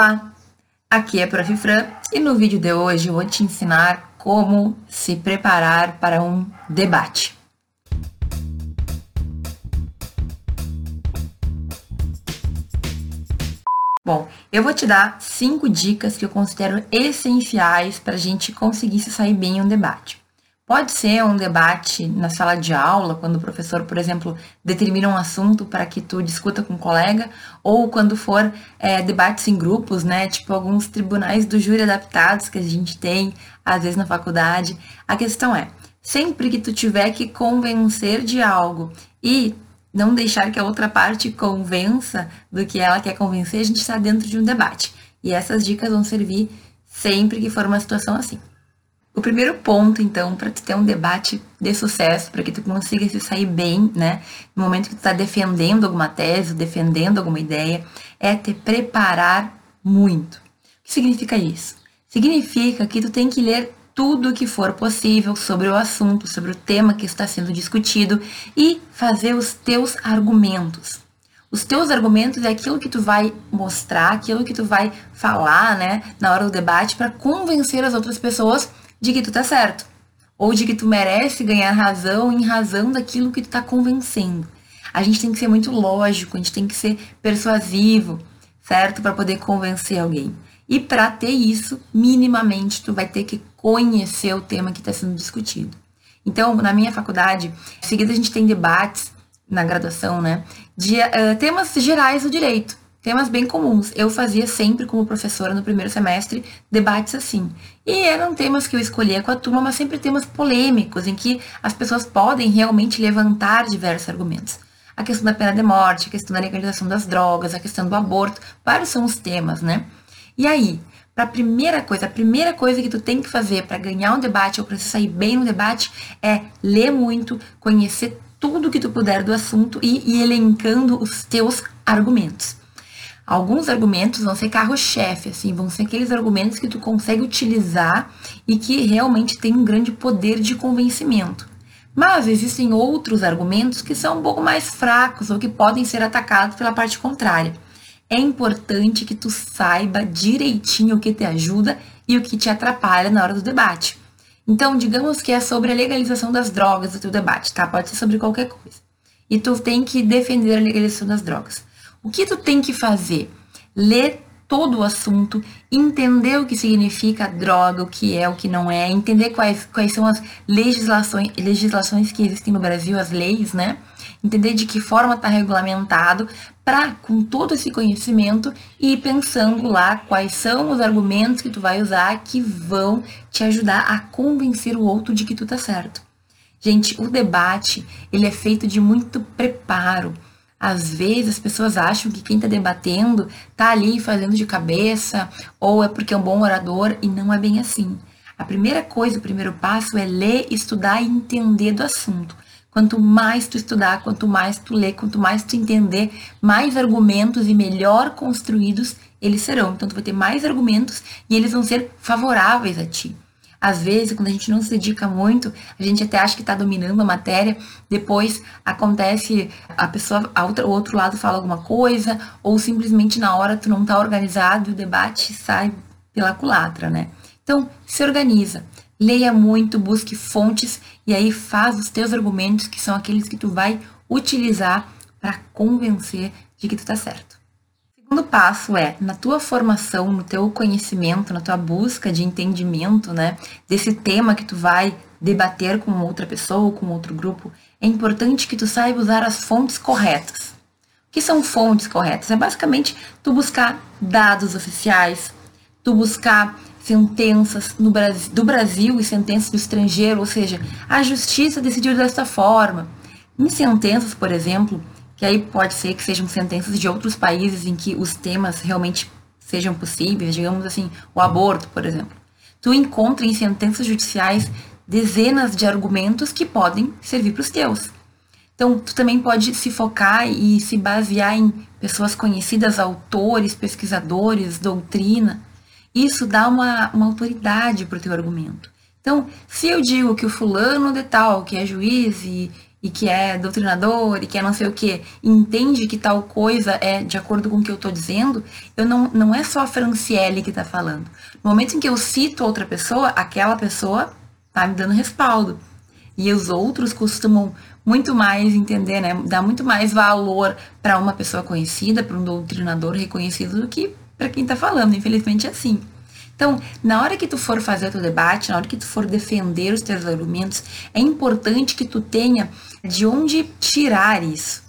Olá, aqui é Prof. Fran e no vídeo de hoje eu vou te ensinar como se preparar para um debate. Bom, eu vou te dar cinco dicas que eu considero essenciais para a gente conseguir se sair bem em um debate. Pode ser um debate na sala de aula, quando o professor, por exemplo, determina um assunto para que tu discuta com um colega, ou quando for é, debates em grupos, né? Tipo alguns tribunais do júri adaptados que a gente tem, às vezes na faculdade. A questão é, sempre que tu tiver que convencer de algo e não deixar que a outra parte convença do que ela quer convencer, a gente está dentro de um debate. E essas dicas vão servir sempre que for uma situação assim. O primeiro ponto, então, para tu ter um debate de sucesso, para que tu consiga se sair bem, né, no momento que tu está defendendo alguma tese, defendendo alguma ideia, é te preparar muito. O que significa isso? Significa que tu tem que ler tudo o que for possível sobre o assunto, sobre o tema que está sendo discutido e fazer os teus argumentos. Os teus argumentos é aquilo que tu vai mostrar, aquilo que tu vai falar, né, na hora do debate para convencer as outras pessoas de que tu tá certo. Ou de que tu merece ganhar razão em razão daquilo que tu tá convencendo. A gente tem que ser muito lógico, a gente tem que ser persuasivo, certo? Para poder convencer alguém. E para ter isso, minimamente, tu vai ter que conhecer o tema que está sendo discutido. Então, na minha faculdade, em seguida a gente tem debates na graduação, né, de uh, temas gerais do direito temas bem comuns. Eu fazia sempre, como professora no primeiro semestre, debates assim. E eram temas que eu escolhia com a turma, mas sempre temas polêmicos, em que as pessoas podem realmente levantar diversos argumentos. A questão da pena de morte, a questão da legalização das drogas, a questão do aborto, vários são os temas, né? E aí, para a primeira coisa, a primeira coisa que tu tem que fazer para ganhar um debate ou para sair bem no debate é ler muito, conhecer tudo que tu puder do assunto e ir elencando os teus argumentos. Alguns argumentos vão ser carro-chefe, assim, vão ser aqueles argumentos que tu consegue utilizar e que realmente tem um grande poder de convencimento. Mas existem outros argumentos que são um pouco mais fracos ou que podem ser atacados pela parte contrária. É importante que tu saiba direitinho o que te ajuda e o que te atrapalha na hora do debate. Então, digamos que é sobre a legalização das drogas o teu debate, tá? Pode ser sobre qualquer coisa. E tu tem que defender a legalização das drogas. O que tu tem que fazer? Ler todo o assunto, entender o que significa droga, o que é, o que não é, entender quais, quais são as legislações, legislações que existem no Brasil, as leis, né? Entender de que forma está regulamentado, para, com todo esse conhecimento, ir pensando lá quais são os argumentos que tu vai usar que vão te ajudar a convencer o outro de que tu tá certo. Gente, o debate, ele é feito de muito preparo. Às vezes as pessoas acham que quem está debatendo está ali fazendo de cabeça ou é porque é um bom orador e não é bem assim. A primeira coisa, o primeiro passo é ler, estudar e entender do assunto. Quanto mais tu estudar, quanto mais tu ler, quanto mais tu entender, mais argumentos e melhor construídos eles serão. Então tu vai ter mais argumentos e eles vão ser favoráveis a ti. Às vezes, quando a gente não se dedica muito, a gente até acha que está dominando a matéria, depois acontece, a pessoa, a outra, o outro lado fala alguma coisa, ou simplesmente na hora tu não está organizado e o debate sai pela culatra, né? Então, se organiza, leia muito, busque fontes e aí faz os teus argumentos, que são aqueles que tu vai utilizar para convencer de que tu está certo segundo passo é, na tua formação, no teu conhecimento, na tua busca de entendimento, né, desse tema que tu vai debater com outra pessoa ou com outro grupo, é importante que tu saiba usar as fontes corretas. O que são fontes corretas? É basicamente tu buscar dados oficiais, tu buscar sentenças no Brasil, do Brasil e sentenças do estrangeiro, ou seja, a justiça decidiu dessa forma. Em sentenças, por exemplo, que aí pode ser que sejam sentenças de outros países em que os temas realmente sejam possíveis, digamos assim, o aborto, por exemplo. Tu encontra em sentenças judiciais dezenas de argumentos que podem servir para os teus. Então, tu também pode se focar e se basear em pessoas conhecidas, autores, pesquisadores, doutrina. Isso dá uma, uma autoridade para o teu argumento. Então, se eu digo que o fulano de tal, que é juiz e, e que é doutrinador e que é não sei o que, entende que tal coisa é de acordo com o que eu estou dizendo, eu não, não é só a Franciele que está falando. No momento em que eu cito outra pessoa, aquela pessoa tá me dando respaldo. E os outros costumam muito mais entender, né? Dar muito mais valor para uma pessoa conhecida, para um doutrinador reconhecido do que para quem está falando. Infelizmente é assim. Então, na hora que tu for fazer o teu debate, na hora que tu for defender os teus argumentos, é importante que tu tenha de onde tirar isso.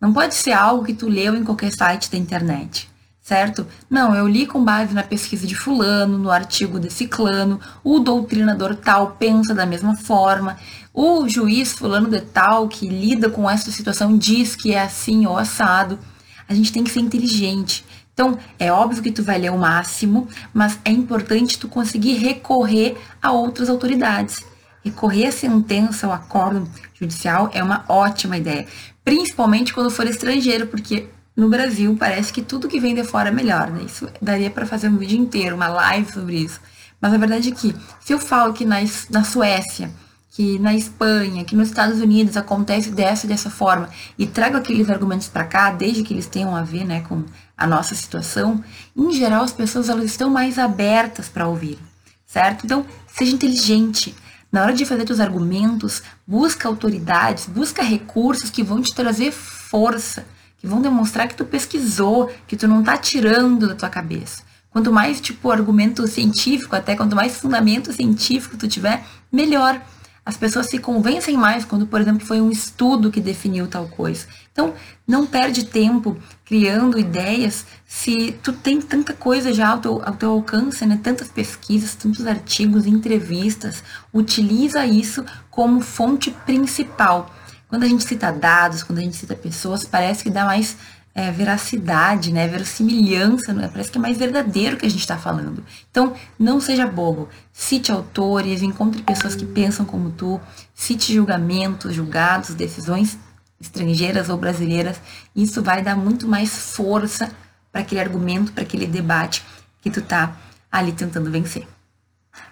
Não pode ser algo que tu leu em qualquer site da internet, certo? Não, eu li com base na pesquisa de fulano, no artigo de ciclano, o doutrinador tal pensa da mesma forma, o juiz fulano de tal que lida com essa situação diz que é assim ou assado. A gente tem que ser inteligente. Então, é óbvio que tu vai ler o máximo, mas é importante tu conseguir recorrer a outras autoridades. Recorrer a sentença ou acórdão judicial é uma ótima ideia, principalmente quando for estrangeiro, porque no Brasil parece que tudo que vem de fora é melhor, né? Isso daria para fazer um vídeo inteiro, uma live sobre isso. Mas a verdade é que, se eu falo que na, na Suécia que na Espanha, que nos Estados Unidos acontece dessa dessa forma e trago aqueles argumentos para cá, desde que eles tenham a ver, né, com a nossa situação, em geral as pessoas elas estão mais abertas para ouvir, certo? Então, seja inteligente. Na hora de fazer seus argumentos, busca autoridades, busca recursos que vão te trazer força, que vão demonstrar que tu pesquisou, que tu não tá tirando da tua cabeça. Quanto mais tipo argumento científico, até quanto mais fundamento científico tu tiver, melhor as pessoas se convencem mais quando, por exemplo, foi um estudo que definiu tal coisa. Então, não perde tempo criando ideias se tu tem tanta coisa já ao teu, ao teu alcance, né? Tantas pesquisas, tantos artigos, entrevistas. Utiliza isso como fonte principal. Quando a gente cita dados, quando a gente cita pessoas, parece que dá mais é, veracidade, né, verossimilhança, né? parece que é mais verdadeiro que a gente está falando. Então, não seja bobo. Cite autores, encontre pessoas que pensam como tu, cite julgamentos, julgados, decisões estrangeiras ou brasileiras. Isso vai dar muito mais força para aquele argumento, para aquele debate que tu tá ali tentando vencer.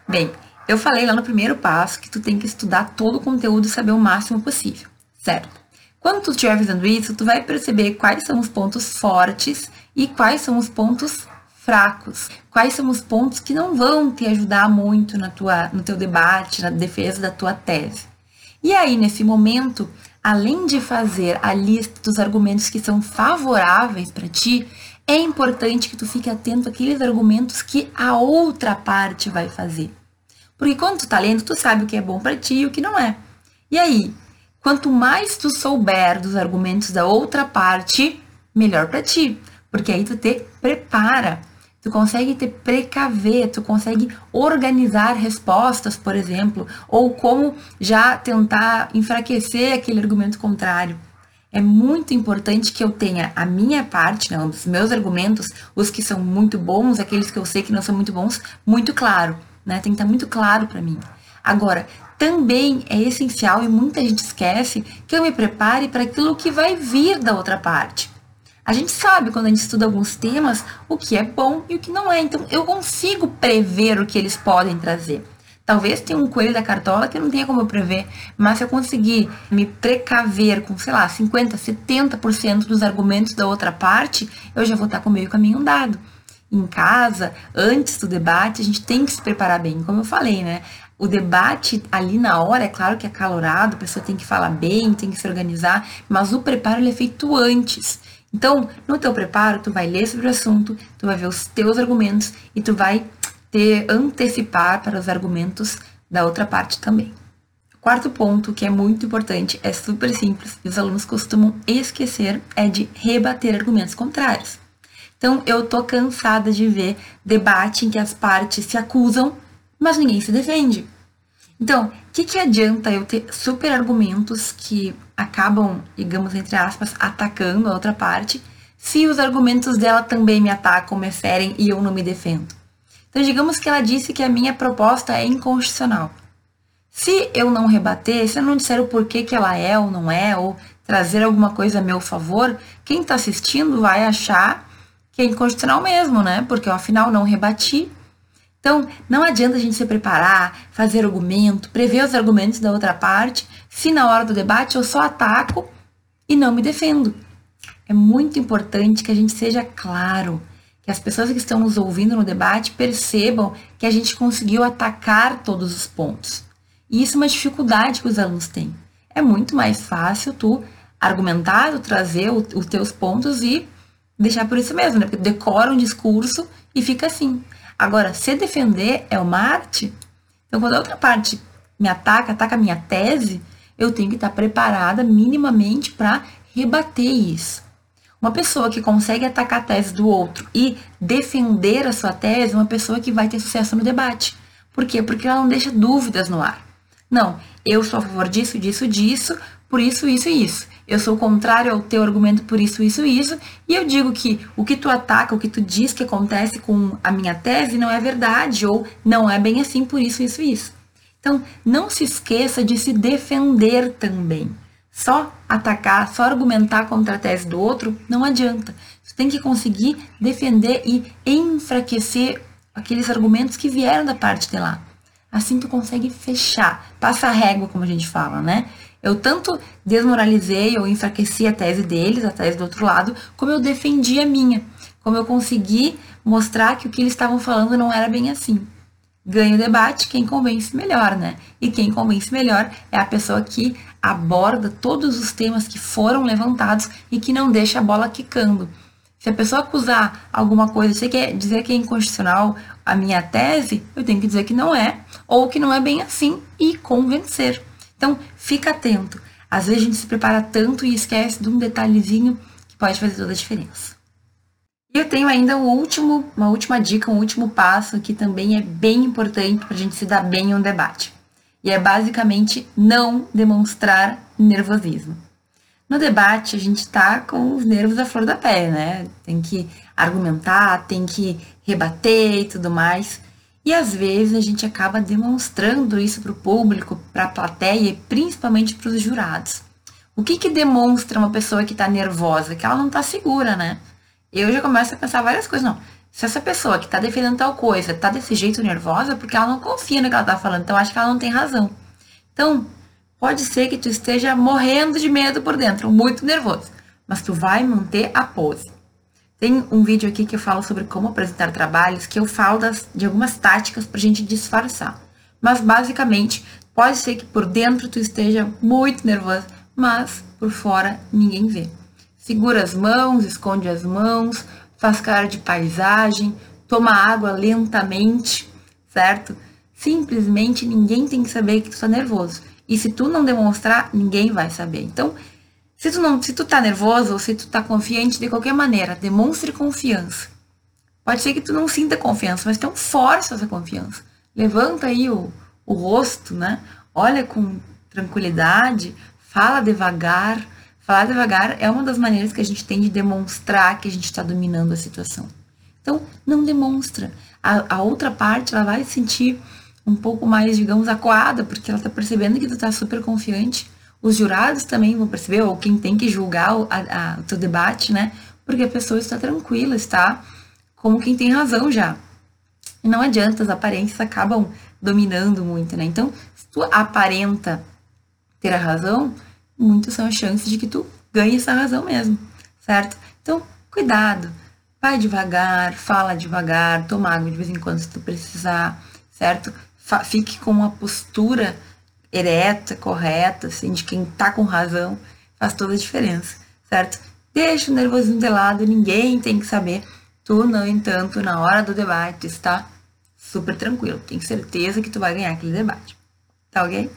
Bem, eu falei lá no primeiro passo que tu tem que estudar todo o conteúdo e saber o máximo possível, certo? Quando tu estiver fazendo isso, tu vai perceber quais são os pontos fortes e quais são os pontos fracos, quais são os pontos que não vão te ajudar muito na tua, no teu debate, na defesa da tua tese. E aí, nesse momento, além de fazer a lista dos argumentos que são favoráveis para ti, é importante que tu fique atento àqueles argumentos que a outra parte vai fazer. Porque quando tu tá lendo, tu sabe o que é bom para ti e o que não é. E aí, Quanto mais tu souber dos argumentos da outra parte, melhor para ti, porque aí tu te prepara, tu consegue te precaver, tu consegue organizar respostas, por exemplo, ou como já tentar enfraquecer aquele argumento contrário. É muito importante que eu tenha a minha parte, né, os meus argumentos, os que são muito bons, aqueles que eu sei que não são muito bons, muito claro, né? Tem que estar muito claro para mim. Agora, também é essencial e muita gente esquece que eu me prepare para aquilo que vai vir da outra parte. A gente sabe quando a gente estuda alguns temas o que é bom e o que não é, então eu consigo prever o que eles podem trazer. Talvez tenha um coelho da cartola que não tenha como eu prever, mas se eu conseguir me precaver com, sei lá, 50, 70% dos argumentos da outra parte, eu já vou estar com meio caminho andado em casa, antes do debate, a gente tem que se preparar bem, como eu falei, né? O debate ali na hora, é claro que é calorado, a pessoa tem que falar bem, tem que se organizar, mas o preparo ele é feito antes. Então, no teu preparo, tu vai ler sobre o assunto, tu vai ver os teus argumentos e tu vai te antecipar para os argumentos da outra parte também. Quarto ponto, que é muito importante, é super simples e os alunos costumam esquecer, é de rebater argumentos contrários. Então, eu tô cansada de ver debate em que as partes se acusam, mas ninguém se defende. Então, o que, que adianta eu ter super argumentos que acabam, digamos, entre aspas, atacando a outra parte, se os argumentos dela também me atacam, me ferem e eu não me defendo? Então, digamos que ela disse que a minha proposta é inconstitucional. Se eu não rebater, se eu não disser o porquê que ela é ou não é, ou trazer alguma coisa a meu favor, quem está assistindo vai achar que é inconstitucional mesmo, né? Porque eu, afinal, não rebati. Então, não adianta a gente se preparar, fazer argumento, prever os argumentos da outra parte, se na hora do debate eu só ataco e não me defendo. É muito importante que a gente seja claro, que as pessoas que estão nos ouvindo no debate percebam que a gente conseguiu atacar todos os pontos. E isso é uma dificuldade que os alunos têm. É muito mais fácil tu argumentar, tu trazer os teus pontos e deixar por isso mesmo, né? Porque decora um discurso e fica assim. Agora, se defender é uma arte. Então, quando a outra parte me ataca, ataca a minha tese, eu tenho que estar preparada minimamente para rebater isso. Uma pessoa que consegue atacar a tese do outro e defender a sua tese é uma pessoa que vai ter sucesso no debate. Por quê? Porque ela não deixa dúvidas no ar. Não, eu sou a favor disso, disso, disso, por isso, isso e isso eu sou contrário ao teu argumento por isso, isso e isso, e eu digo que o que tu ataca, o que tu diz que acontece com a minha tese não é verdade, ou não é bem assim por isso, isso e isso. Então, não se esqueça de se defender também. Só atacar, só argumentar contra a tese do outro não adianta. Você tem que conseguir defender e enfraquecer aqueles argumentos que vieram da parte de lá. Assim tu consegue fechar, passa a régua, como a gente fala, né? Eu tanto desmoralizei ou enfraqueci a tese deles, a tese do outro lado, como eu defendi a minha. Como eu consegui mostrar que o que eles estavam falando não era bem assim. Ganha o debate quem convence melhor, né? E quem convence melhor é a pessoa que aborda todos os temas que foram levantados e que não deixa a bola quicando. Se a pessoa acusar alguma coisa, você quer dizer que é inconstitucional a minha tese, eu tenho que dizer que não é, ou que não é bem assim e convencer. Então, fica atento. Às vezes a gente se prepara tanto e esquece de um detalhezinho que pode fazer toda a diferença. E eu tenho ainda um último, uma última dica, um último passo que também é bem importante para a gente se dar bem em um debate. E é basicamente não demonstrar nervosismo. No debate, a gente está com os nervos à flor da pele, né? Tem que argumentar, tem que rebater e tudo mais. E às vezes a gente acaba demonstrando isso para o público, para a plateia e principalmente para os jurados. O que, que demonstra uma pessoa que está nervosa? Que ela não está segura, né? Eu já começo a pensar várias coisas. Não, se essa pessoa que está defendendo tal coisa está desse jeito nervosa, é porque ela não confia no que ela está falando, então acho que ela não tem razão. Então, pode ser que tu esteja morrendo de medo por dentro, muito nervoso, mas tu vai manter a pose. Tem um vídeo aqui que eu falo sobre como apresentar trabalhos, que eu falo das, de algumas táticas para a gente disfarçar. Mas basicamente, pode ser que por dentro tu esteja muito nervoso, mas por fora ninguém vê. Segura as mãos, esconde as mãos, faz cara de paisagem, toma água lentamente, certo? Simplesmente ninguém tem que saber que tu está nervoso. E se tu não demonstrar, ninguém vai saber. Então, se tu, não, se tu tá nervoso ou se tu tá confiante de qualquer maneira, demonstre confiança. Pode ser que tu não sinta confiança, mas então força essa confiança. Levanta aí o, o rosto, né? Olha com tranquilidade, fala devagar. Falar devagar é uma das maneiras que a gente tem de demonstrar que a gente está dominando a situação. Então, não demonstra. A, a, outra parte, ela vai se sentir um pouco mais, digamos, acuada, porque ela está percebendo que tu está super confiante os jurados também vão perceber, ou quem tem que julgar o, a, a, o teu debate, né? Porque a pessoa está tranquila, está como quem tem razão já. E não adianta, as aparências acabam dominando muito, né? Então, se tu aparenta ter a razão, muitas são as chances de que tu ganhe essa razão mesmo, certo? Então, cuidado, vai devagar, fala devagar, toma água de vez em quando se tu precisar, certo? Fique com uma postura ereta, correta, assim, de quem tá com razão, faz toda a diferença, certo? Deixa o nervosismo de lado, ninguém tem que saber. Tu, no entanto, na hora do debate, está super tranquilo. Tenho certeza que tu vai ganhar aquele debate. Tá ok?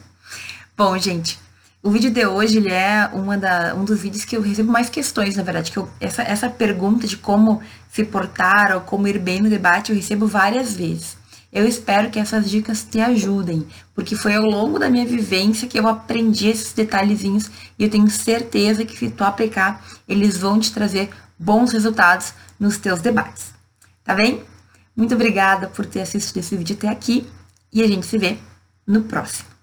Bom, gente, o vídeo de hoje ele é uma da, um dos vídeos que eu recebo mais questões, na verdade. Que eu, essa, essa pergunta de como se portar ou como ir bem no debate eu recebo várias vezes. Eu espero que essas dicas te ajudem, porque foi ao longo da minha vivência que eu aprendi esses detalhezinhos e eu tenho certeza que se tu aplicar, eles vão te trazer bons resultados nos teus debates. Tá bem? Muito obrigada por ter assistido esse vídeo até aqui e a gente se vê no próximo.